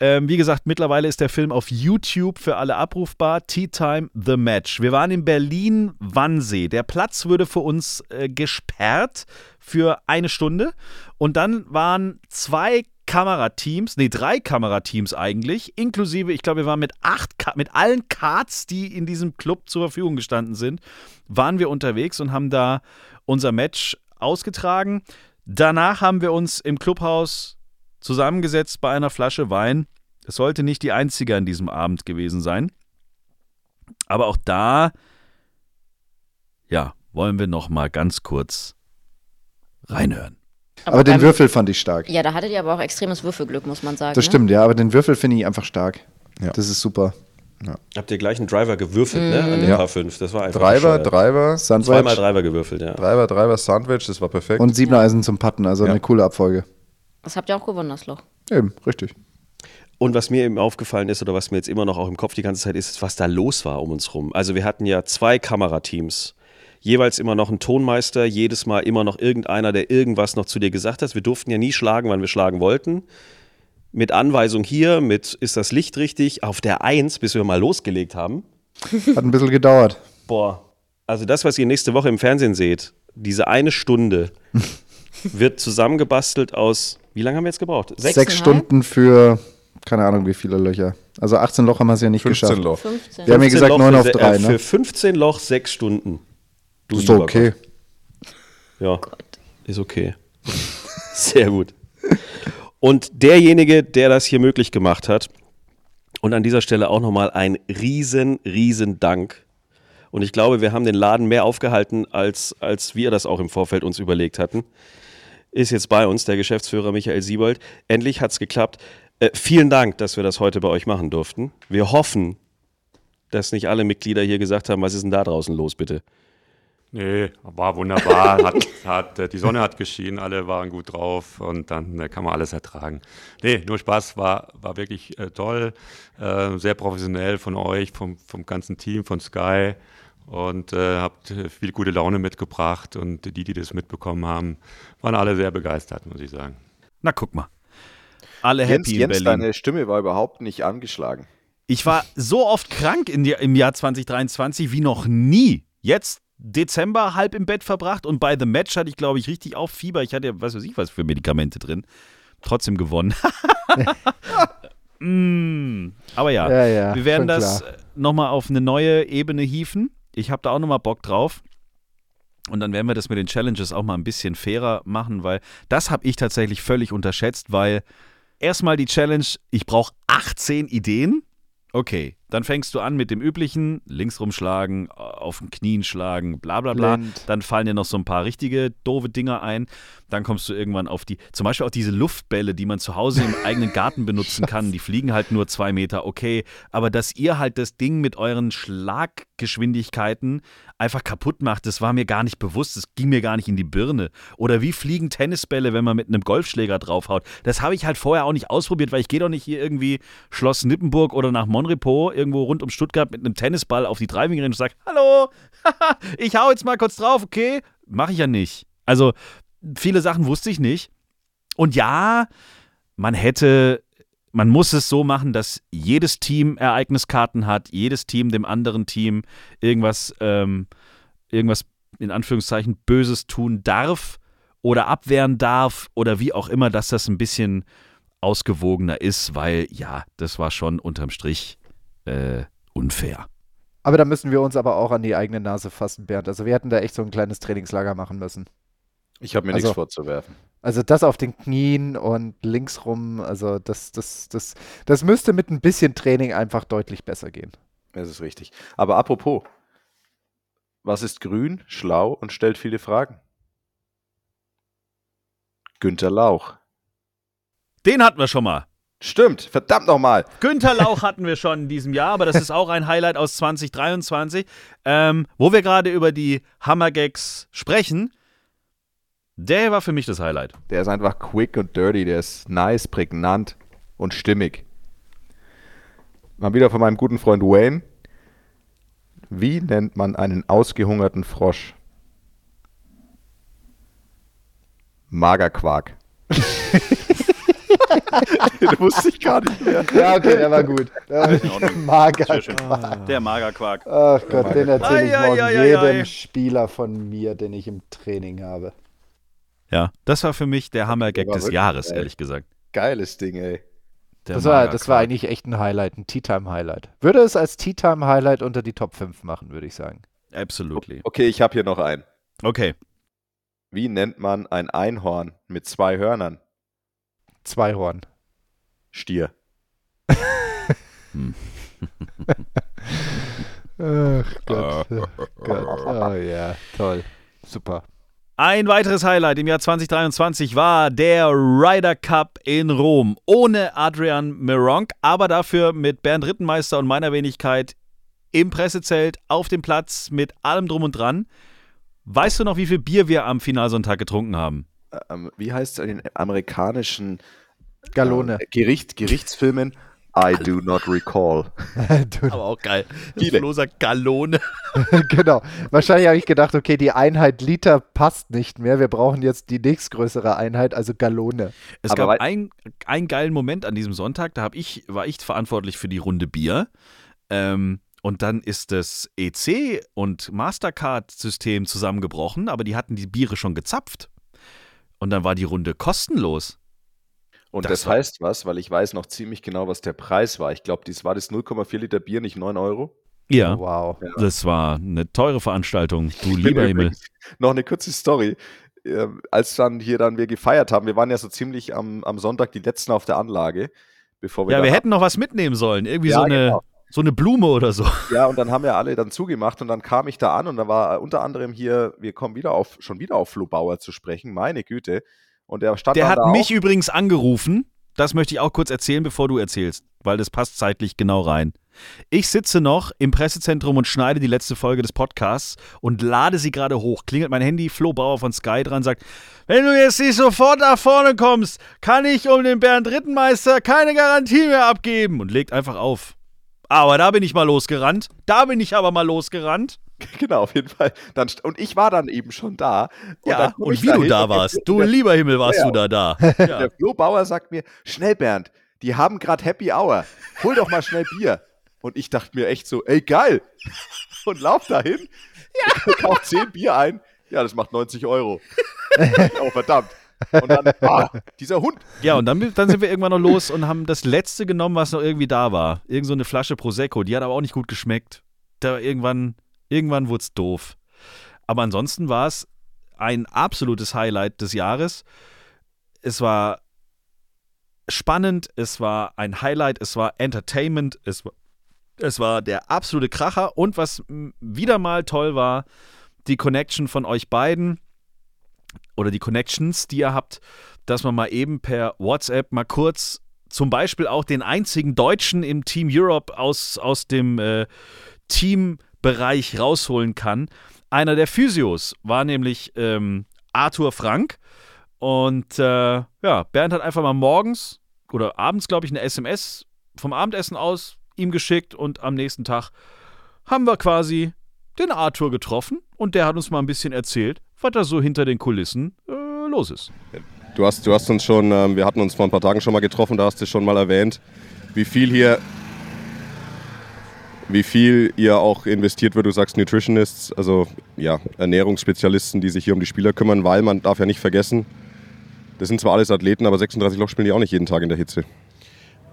S2: Ähm, wie gesagt, mittlerweile ist der Film auf YouTube für alle abrufbar. Tea Time The Match. Wir waren in Berlin-Wannsee. Der Platz würde für uns äh, gesperrt für eine Stunde. Und dann waren zwei Kamerateams, nee, drei Kamerateams eigentlich, inklusive, ich glaube, wir waren mit acht, Ka mit allen Cards, die in diesem Club zur Verfügung gestanden sind, waren wir unterwegs und haben da unser Match ausgetragen. Danach haben wir uns im Clubhaus zusammengesetzt bei einer Flasche Wein. Es sollte nicht die einzige an diesem Abend gewesen sein. Aber auch da, ja, wollen wir noch mal ganz kurz reinhören.
S7: Aber den
S8: beim-
S7: Würfel fand ich stark.
S8: Ja, da hattet ihr aber auch extremes Würfelglück, muss man sagen.
S7: Das
S8: ne?
S7: stimmt, ja, aber den Würfel finde ich einfach stark.
S5: Ja.
S7: Das ist super.
S9: Habt ihr gleich einen Driver gewürfelt, ne? An den
S7: Ja.
S9: Paar 5. Das war einfach
S5: Driver,
S9: bescheuert.
S5: Driver,
S7: Sandwich
S9: Zweimal Driver gewürfelt, ja.
S5: Driver, Driver, Sandwich, das war perfekt.
S7: und Siebener Eisen zum Patten, also
S5: Ja.
S7: eine coole Abfolge.
S8: Das habt ihr auch gewonnen, das Loch.
S7: Eben, richtig.
S9: Und was mir eben aufgefallen ist oder was mir jetzt immer noch auch im Kopf die ganze Zeit ist, ist, was da los war um uns rum. Also wir hatten ja zwei Kamerateams, jeweils immer noch ein Tonmeister, jedes Mal immer noch irgendeiner, der irgendwas noch zu dir gesagt hat. Wir durften ja nie schlagen, wann wir schlagen wollten. Mit Anweisung hier, mit ist das Licht richtig, auf der Eins, bis wir mal losgelegt haben.
S7: Hat ein bisschen gedauert.
S9: Boah, also das, was ihr nächste Woche im Fernsehen seht, diese eine Stunde, wird zusammengebastelt aus, wie lange haben wir jetzt gebraucht?
S7: Sechs,
S8: Sechseinhalb?
S7: Stunden für, keine Ahnung, wie viele Löcher. Also 18 Loch haben wir es ja nicht
S3: 15
S7: geschafft.
S3: Loch.
S8: 15.
S7: Wir haben ja
S9: 15
S7: gesagt
S9: Loch
S7: 9
S9: für
S7: auf
S9: se-
S7: 3,
S9: äh, Für
S7: ne?
S9: 15 Loch sechs Stunden. Du
S7: ist okay.
S9: Gott. Ja, ist okay. Sehr gut. Und derjenige, der das hier möglich gemacht hat, und an dieser Stelle auch nochmal ein riesen, riesen Dank. Und ich glaube, wir haben den Laden mehr aufgehalten, als, als wir das auch im Vorfeld uns überlegt hatten. Ist jetzt bei uns der Geschäftsführer Michael Siebold. Endlich hat es geklappt. Äh, vielen Dank, dass wir das heute bei euch machen durften. Wir hoffen, dass nicht alle Mitglieder hier gesagt haben, was ist denn da draußen los, bitte?
S10: Nee, war wunderbar. hat, hat, äh, die Sonne hat geschienen, alle waren gut drauf und dann äh, kann man alles ertragen. Nee, nur Spaß, war, war wirklich äh, toll, äh, sehr professionell von euch, vom, vom ganzen Team, von Sky und äh, habt äh, viel gute Laune mitgebracht und die, die das mitbekommen haben, waren alle sehr begeistert, muss ich sagen.
S2: Na, guck mal. Alle happy
S3: Jens,
S2: in
S3: Jens
S2: Berlin.
S3: deine Stimme war überhaupt nicht angeschlagen.
S2: Ich war so oft krank in die, im Jahr 2023 wie noch nie. Jetzt Dezember halb im Bett verbracht und bei The Match hatte ich, glaube ich, richtig auf Fieber. Ich hatte, was weiß ich, was für Medikamente drin. Trotzdem gewonnen. mm, aber ja,
S4: Ja, ja,
S2: wir werden das
S4: klar.
S2: nochmal auf eine neue Ebene hieven. Ich habe da auch nochmal Bock drauf. Und dann werden wir das mit den Challenges auch mal ein bisschen fairer machen, weil das habe ich tatsächlich völlig unterschätzt, weil erstmal die Challenge, ich brauche 18 Ideen. Okay, dann fängst du an mit dem üblichen, links rumschlagen, auf den Knien schlagen, bla bla bla.
S4: Blind.
S2: Dann fallen dir noch so ein paar richtige doofe Dinger ein. Dann kommst du irgendwann auf die, zum Beispiel auch diese Luftbälle, die man zu Hause im eigenen Garten benutzen kann. Die fliegen halt nur zwei Meter, okay. Aber dass ihr halt das Ding mit euren Schlaggeschwindigkeiten einfach kaputt macht, das war mir gar nicht bewusst. Das ging mir gar nicht in die Birne. Oder wie fliegen Tennisbälle, wenn man mit einem Golfschläger draufhaut. Das habe ich halt vorher auch nicht ausprobiert, weil ich gehe doch nicht hier irgendwie Schloss Nippenburg oder nach Monrepo irgendwo rund um Stuttgart mit einem Tennisball auf die Driving Range und sage, hallo, ich hau jetzt mal kurz drauf, okay? Mache ich ja nicht. Also viele Sachen wusste ich nicht. Und ja, man hätte, man muss es so machen, dass jedes Team Ereigniskarten hat, jedes Team dem anderen Team irgendwas, ähm, irgendwas in Anführungszeichen Böses tun darf oder abwehren darf oder wie auch immer, dass das ein bisschen ausgewogener ist, weil ja, das war schon unterm Strich äh, unfair.
S4: Aber da müssen wir uns aber auch an die eigene Nase fassen, Bernd. Also wir hätten da echt so ein kleines Trainingslager machen müssen.
S3: Ich habe mir
S4: Also-
S3: nichts vorzuwerfen.
S4: Also das auf den Knien und links rum, also das, das, das, das müsste mit ein bisschen Training einfach deutlich besser gehen.
S3: Das ist richtig. Aber apropos, was ist grün, schlau und stellt viele Fragen? Günter Lauch.
S2: Den hatten wir schon mal.
S3: Stimmt, verdammt nochmal.
S2: Günter Lauch hatten wir schon in diesem Jahr, aber das ist auch ein Highlight aus 2023. Ähm, wo wir gerade über die Hammergags sprechen, der war für mich das Highlight.
S3: Der ist einfach quick und dirty, der ist nice, prägnant und stimmig. Mal wieder von meinem guten Freund Wayne. Wie nennt man einen ausgehungerten Frosch? Magerquark. Den wusste ich gar nicht mehr.
S4: Ja, okay, der war gut. Der war Mager.
S2: Sehr schön. Der Magerquark.
S4: Ach Gott, den erzähle ich morgen
S2: ei, ei,
S4: jedem
S2: ei.
S4: Spieler von mir, den ich im Training habe.
S2: Ja, das war für mich der Hammergag des
S3: wirklich
S2: Jahres,
S3: geil.
S2: ehrlich gesagt.
S3: Geiles Ding, ey.
S2: Der
S4: Das war, das
S2: Magerquark.
S4: war eigentlich echt ein Highlight, ein Tea-Time-Highlight. Würde es als Tea-Time-Highlight unter die Top 5 machen, würde ich sagen.
S2: Absolutely.
S3: Okay, ich habe hier noch einen.
S2: Okay.
S3: Wie nennt man ein Einhorn mit zwei Hörnern?
S4: Zweihorn.
S3: Stier.
S4: Ach Gott. Gott. Oh ja, toll. Super.
S2: Ein weiteres Highlight im Jahr 2023 war der Ryder Cup in Rom. Ohne Adrian Meronk, aber dafür mit Bernd Rittenmeister und meiner Wenigkeit im Pressezelt, auf dem Platz, mit allem drum und dran. Weißt du noch, wie viel Bier wir am Finalsonntag getrunken haben?
S3: Ähm, wie heißt es in den amerikanischen
S4: Gallone.
S3: äh, Gericht, Gerichtsfilmen? I do not recall.
S2: Aber auch geil. Sagt Gallone.
S4: genau. Wahrscheinlich habe ich gedacht, okay, die Einheit Liter passt nicht mehr. Wir brauchen jetzt die nächstgrößere Einheit, also Gallone.
S2: Es
S3: Aber
S2: gab ein, einen geilen Moment an diesem Sonntag, da hab ich, war ich verantwortlich für die Runde Bier. Ähm, und dann ist das EC- und Mastercard-System zusammengebrochen, aber die hatten die Biere schon gezapft. Und dann war die Runde kostenlos.
S3: Und
S2: Das
S3: das, heißt was, weil ich weiß noch ziemlich genau, was der Preis war. Ich glaube, das war das 0,4 Liter Bier, nicht 9 Euro.
S2: Ja,
S4: Wow.
S2: das war eine teure Veranstaltung. Du lieber Himmel.
S3: Noch eine kurze Story. Ähm, als dann hier dann wir gefeiert haben, wir waren ja so ziemlich am, am Sonntag die letzten auf der Anlage, bevor wir
S2: Ja, wir hätten noch was mitnehmen sollen. Irgendwie
S3: Ja,
S2: so, eine,
S3: genau.
S2: So eine Blume oder so.
S3: Ja, und dann haben wir alle dann zugemacht und dann kam ich da an und da war unter anderem hier, wir kommen wieder auf, schon wieder auf Flo Bauer zu sprechen, meine Güte. Und der stand
S2: Der hat
S3: da
S2: mich
S3: auch,
S2: übrigens angerufen. Das möchte ich auch kurz erzählen, bevor du erzählst, weil das passt zeitlich genau rein. Ich sitze noch im Pressezentrum und schneide die letzte Folge des Podcasts und lade sie gerade hoch. Klingelt mein Handy, Flo Bauer von Sky dran, sagt, wenn du jetzt nicht sofort nach vorne kommst, kann ich um den Bernd Rittenmeister keine Garantie mehr abgeben und legt einfach auf. Aber da bin ich mal losgerannt. Da bin ich aber mal losgerannt.
S3: genau, auf jeden Fall. Dann, und ich war dann eben schon da. Und
S2: Ja, und wie du da warst. Du lieber Himmel warst
S3: Ja,
S2: du da da. Ja.
S3: Der Flo Bauer sagt mir, schnell Bernd, die haben gerade Happy Hour. Hol doch mal schnell Bier. Und ich dachte mir echt so, ey geil. Und lauf dahin, ja. kauf 10 Bier ein. Ja, das macht 90 Euro. oh, verdammt. Und dann, ah, dieser Hund.
S2: Ja, und dann, dann sind wir irgendwann noch los und haben das letzte genommen, was noch irgendwie da war. Irgend so eine Flasche Prosecco. Die hat aber auch nicht gut geschmeckt. Da irgendwann, irgendwann wurde es doof. Aber ansonsten war es ein absolutes Highlight des Jahres. Es war spannend, es war ein Highlight, es war Entertainment, es war, es war der absolute Kracher. Und was wieder mal toll war, die Connection von euch beiden oder die Connections, die ihr habt, dass man mal eben per WhatsApp mal kurz zum Beispiel auch den einzigen Deutschen im Team Europe aus, aus dem äh, Teambereich rausholen kann. Einer der Physios war nämlich ähm, Arthur Frank. Und äh, ja, Bernd hat einfach mal morgens oder abends, glaube ich, eine SMS vom Abendessen aus ihm geschickt und am nächsten Tag haben wir quasi den Arthur getroffen und der hat uns mal ein bisschen erzählt, was da so hinter den Kulissen äh, los ist.
S5: Du hast, du hast uns schon, ähm, wir hatten uns vor ein paar Tagen schon mal getroffen, da hast du schon mal erwähnt, wie viel hier, wie viel ihr auch investiert wird. Du sagst Nutritionists, also ja, Ernährungsspezialisten, die sich hier um die Spieler kümmern, weil man darf ja nicht vergessen, das sind zwar alles Athleten, aber 36 Loch spielen die auch nicht jeden Tag in der Hitze.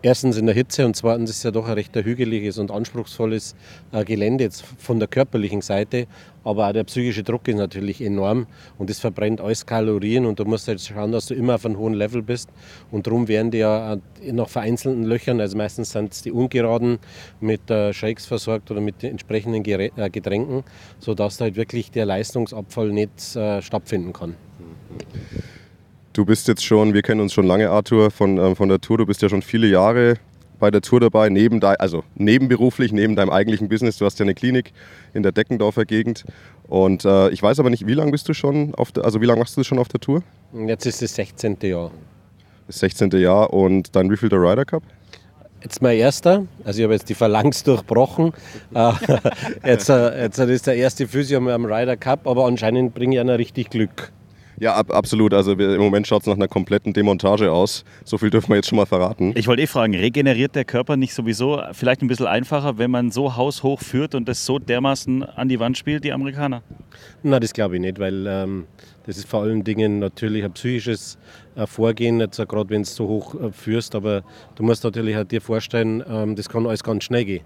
S11: Erstens in der Hitze und zweitens ist es ja doch ein recht hügeliges und anspruchsvolles äh, Gelände jetzt von der körperlichen Seite, aber auch der psychische Druck ist natürlich enorm und es verbrennt alles Kalorien und du musst jetzt schauen, dass du immer auf einem hohen Level bist. Und darum werden die ja äh, nach vereinzelten Löchern, also meistens sind es die ungeraden, mit äh, Shakes versorgt oder mit den entsprechenden Getränken, sodass da halt wirklich der Leistungsabfall nicht stattfinden kann.
S5: Du bist jetzt schon, wir kennen uns schon lange, Arthur, von, ähm, von der Tour. Du bist ja schon viele Jahre bei der Tour dabei, neben dein, also nebenberuflich, neben deinem eigentlichen Business. Du hast ja eine Klinik in der Deckendorfer Gegend. Und äh, ich weiß aber nicht, wie lange bist du schon auf der, also wie lange machst du schon auf der Tour?
S11: Jetzt ist das 16. Jahr.
S5: Das 16. Jahr und dein wievielter Ryder Cup?
S11: Jetzt mein erster, also ich habe jetzt die Phalanx durchbrochen. Äh, jetzt, äh, jetzt ist der erste Physio am Ryder Cup, aber anscheinend bringe ich einer richtig Glück.
S5: Ja, ab, absolut. Also wir, im Moment schaut es nach einer kompletten Demontage aus. So viel dürfen wir jetzt schon mal verraten.
S12: Ich wollte eh fragen, regeneriert der Körper nicht sowieso vielleicht ein bisschen einfacher, wenn man so haushoch führt und das so dermaßen an die Wand spielt, die Amerikaner?
S11: Na, das glaube ich nicht, weil ähm, das ist vor allen Dingen natürlich ein psychisches äh, Vorgehen, jetzt gerade wenn du so hoch äh, führst, aber du musst natürlich auch dir vorstellen, ähm, das kann alles ganz schnell gehen.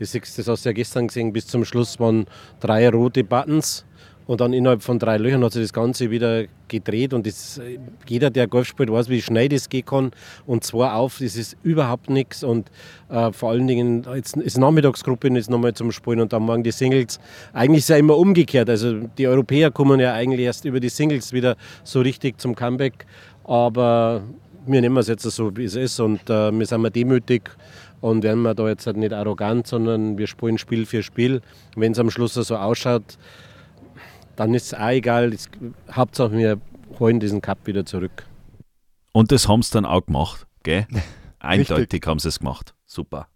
S11: Das, das hast du ja gestern gesehen, bis zum Schluss waren drei rote Buttons und dann innerhalb von drei Löchern hat sich das Ganze wieder gedreht und das, jeder, der Golf spielt, weiß, wie schnell das gehen kann. Und zwar auf, das ist überhaupt nichts. Und äh, vor allen Dingen, jetzt ist Nachmittagsgruppe jetzt nochmal zum Spielen und dann morgen die Singles. Eigentlich ist es ja immer umgekehrt, also die Europäer kommen ja eigentlich erst über die Singles wieder so richtig zum Comeback, aber wir nehmen es jetzt so, wie es ist. Und äh, wir sind mal demütig und werden wir da jetzt halt nicht arrogant, sondern wir spielen Spiel für Spiel. Wenn es am Schluss so ausschaut, dann ist es auch egal. Das, Hauptsache, wir holen diesen Cup wieder zurück.
S2: Und das haben sie dann auch gemacht, gell? Eindeutig haben sie es gemacht. Super.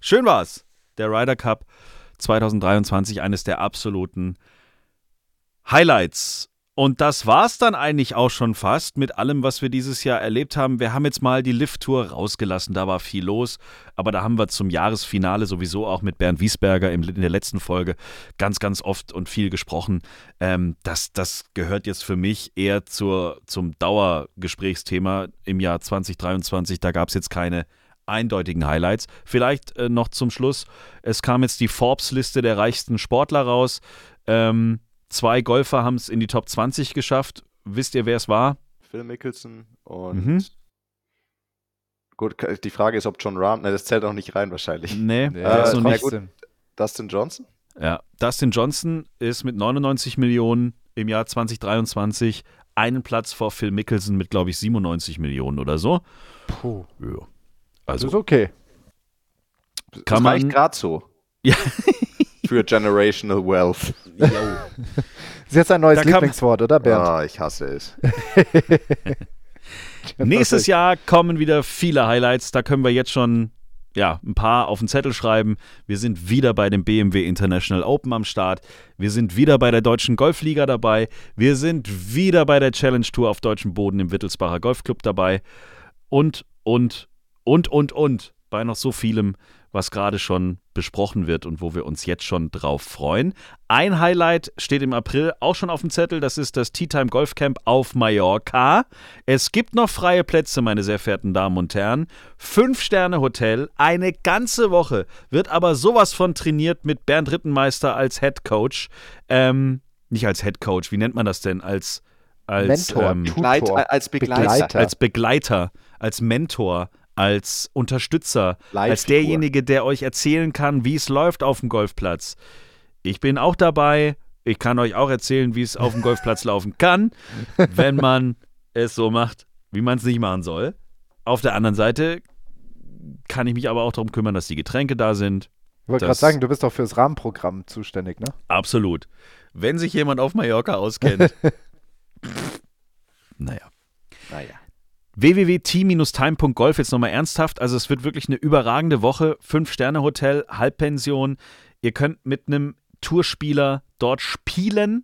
S2: Schön war's. Der Ryder Cup 2023, eines der absoluten Highlights Und das war's dann eigentlich auch schon fast mit allem, was wir dieses Jahr erlebt haben. Wir haben jetzt mal die Lift-Tour rausgelassen, da war viel los, aber da haben wir zum Jahresfinale sowieso auch mit Bernd Wiesberger in der letzten Folge ganz, ganz oft und viel gesprochen. Ähm, das, das gehört jetzt für mich eher zur, zum Dauergesprächsthema im Jahr 2023. Da gab es jetzt keine eindeutigen Highlights. Vielleicht äh, noch zum Schluss, es kam jetzt die Forbes-Liste der reichsten Sportler raus. Ähm, Zwei Golfer haben es in die Top 20 geschafft. Wisst ihr, wer es war?
S3: Phil Mickelson und.
S2: Mhm.
S3: Gut, die Frage ist, ob John Rahm. Ne, das zählt auch nicht rein wahrscheinlich.
S2: Nee,
S3: äh,
S2: also
S3: na
S2: nicht.
S3: gut, Dustin Johnson?
S2: Ja, Dustin Johnson ist mit 99 Millionen im Jahr 2023 einen Platz vor Phil Mickelson mit, glaube ich, 97 Millionen oder so.
S4: Puh.
S2: Ja. Also,
S4: das ist okay.
S2: Kann
S3: das reicht
S2: man-
S3: gerade so.
S2: Ja.
S3: Für Generational Wealth.
S4: Das ist jetzt ein neues
S2: Da
S4: Lieblingswort, oder Bernd?
S3: Ah, ich hasse es.
S2: Nächstes Jahr kommen wieder viele Highlights. Da können wir jetzt schon ja, ein paar auf den Zettel schreiben. Wir sind wieder bei dem BMW International Open am Start. Wir sind wieder bei der Deutschen Golfliga dabei. Wir sind wieder bei der Challenge Tour auf deutschem Boden im Wittelsbacher Golfclub dabei. Und, und, und, und, und. Bei noch so vielem, was gerade schon besprochen wird und wo wir uns jetzt schon drauf freuen. Ein Highlight steht im April auch schon auf dem Zettel. Das ist das Tea Time Golf Camp auf Mallorca. Es gibt noch freie Plätze, meine sehr verehrten Damen und Herren. Fünf-Sterne-Hotel, eine ganze Woche. Wird aber sowas von trainiert mit Bernd Rittenmeister als Head Coach. Ähm, nicht als Head Coach, wie nennt man das denn? Als, als
S4: Mentor,
S2: ähm,
S4: Tutor,
S3: Begleit- als Begleiter.
S2: als Begleiter, als Mentor, als Unterstützer, als derjenige, der euch erzählen kann, wie es läuft auf dem Golfplatz. Ich bin auch dabei. Ich kann euch auch erzählen, wie es auf dem Golfplatz laufen kann, wenn man es so macht, wie man es nicht machen soll. Auf der anderen Seite kann ich mich aber auch darum kümmern, dass die Getränke da sind.
S4: Ich wollte gerade sagen, du bist doch fürs Rahmenprogramm zuständig, ne?
S2: Absolut. Wenn sich jemand auf Mallorca auskennt. naja.
S3: Naja.
S2: www.t-time.golf jetzt nochmal ernsthaft. Also es wird wirklich eine überragende Woche. Fünf-Sterne-Hotel, Halbpension. Ihr könnt mit einem Tourspieler dort spielen,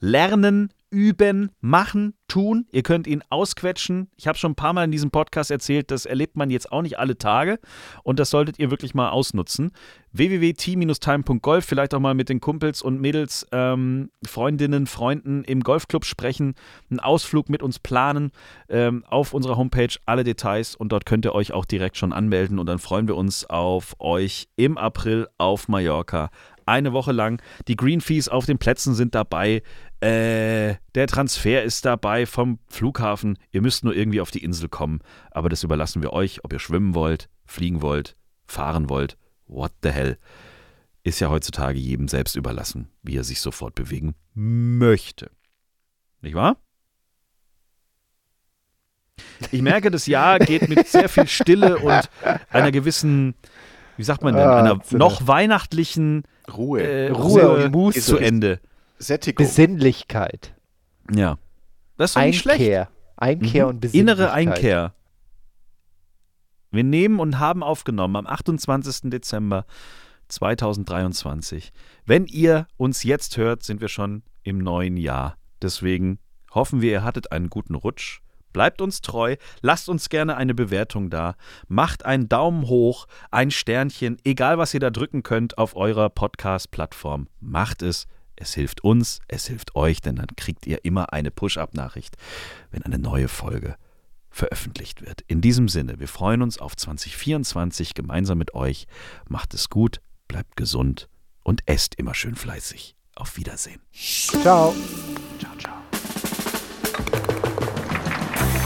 S2: lernen, üben, machen, tun. Ihr könnt ihn ausquetschen. Ich habe schon ein paar Mal in diesem Podcast erzählt, das erlebt man jetzt auch nicht alle Tage. Und das solltet ihr wirklich mal ausnutzen. www.t-time.golf, vielleicht auch mal mit den Kumpels und Mädels, ähm, Freundinnen, Freunden im Golfclub sprechen, einen Ausflug mit uns planen. Ähm, auf unserer Homepage alle Details und dort könnt ihr euch auch direkt schon anmelden und dann freuen wir uns auf euch im April auf Mallorca. Eine Woche lang. Die Green Fees auf den Plätzen sind dabei. Äh, der Transfer ist dabei vom Flughafen. Ihr müsst nur irgendwie auf die Insel kommen. Aber das überlassen wir euch, ob ihr schwimmen wollt, fliegen wollt, fahren wollt. What the hell? Ist ja heutzutage jedem selbst überlassen, wie er sich sofort bewegen möchte. Nicht wahr? Ich merke, das Jahr geht mit sehr viel Stille und einer gewissen, wie sagt man denn,
S4: Ah,
S2: einer noch weihnachtlichen
S3: Ruhe.
S2: äh,
S4: Ruhe
S2: Ruhe,
S4: und Muße.
S2: zu Ende.
S3: Sättigung.
S4: Besinnlichkeit.
S2: Ja. Das ist doch nicht schlecht.
S4: Einkehr. Einkehr
S2: Mhm.
S4: und Besinnlichkeit.
S2: Innere Einkehr. Wir nehmen und haben aufgenommen am 28. Dezember 2023. Wenn ihr uns jetzt hört, sind wir schon im neuen Jahr. Deswegen hoffen wir, ihr hattet einen guten Rutsch. Bleibt uns treu, lasst uns gerne eine Bewertung da, macht einen Daumen hoch, ein Sternchen, egal was ihr da drücken könnt auf eurer Podcast-Plattform. Macht es, es hilft uns, es hilft euch, denn dann kriegt ihr immer eine Push-Up-Nachricht, wenn eine neue Folge veröffentlicht wird. In diesem Sinne, wir freuen uns auf 2024 gemeinsam mit euch. Macht es gut, bleibt gesund und esst immer schön fleißig. Auf Wiedersehen.
S4: Ciao.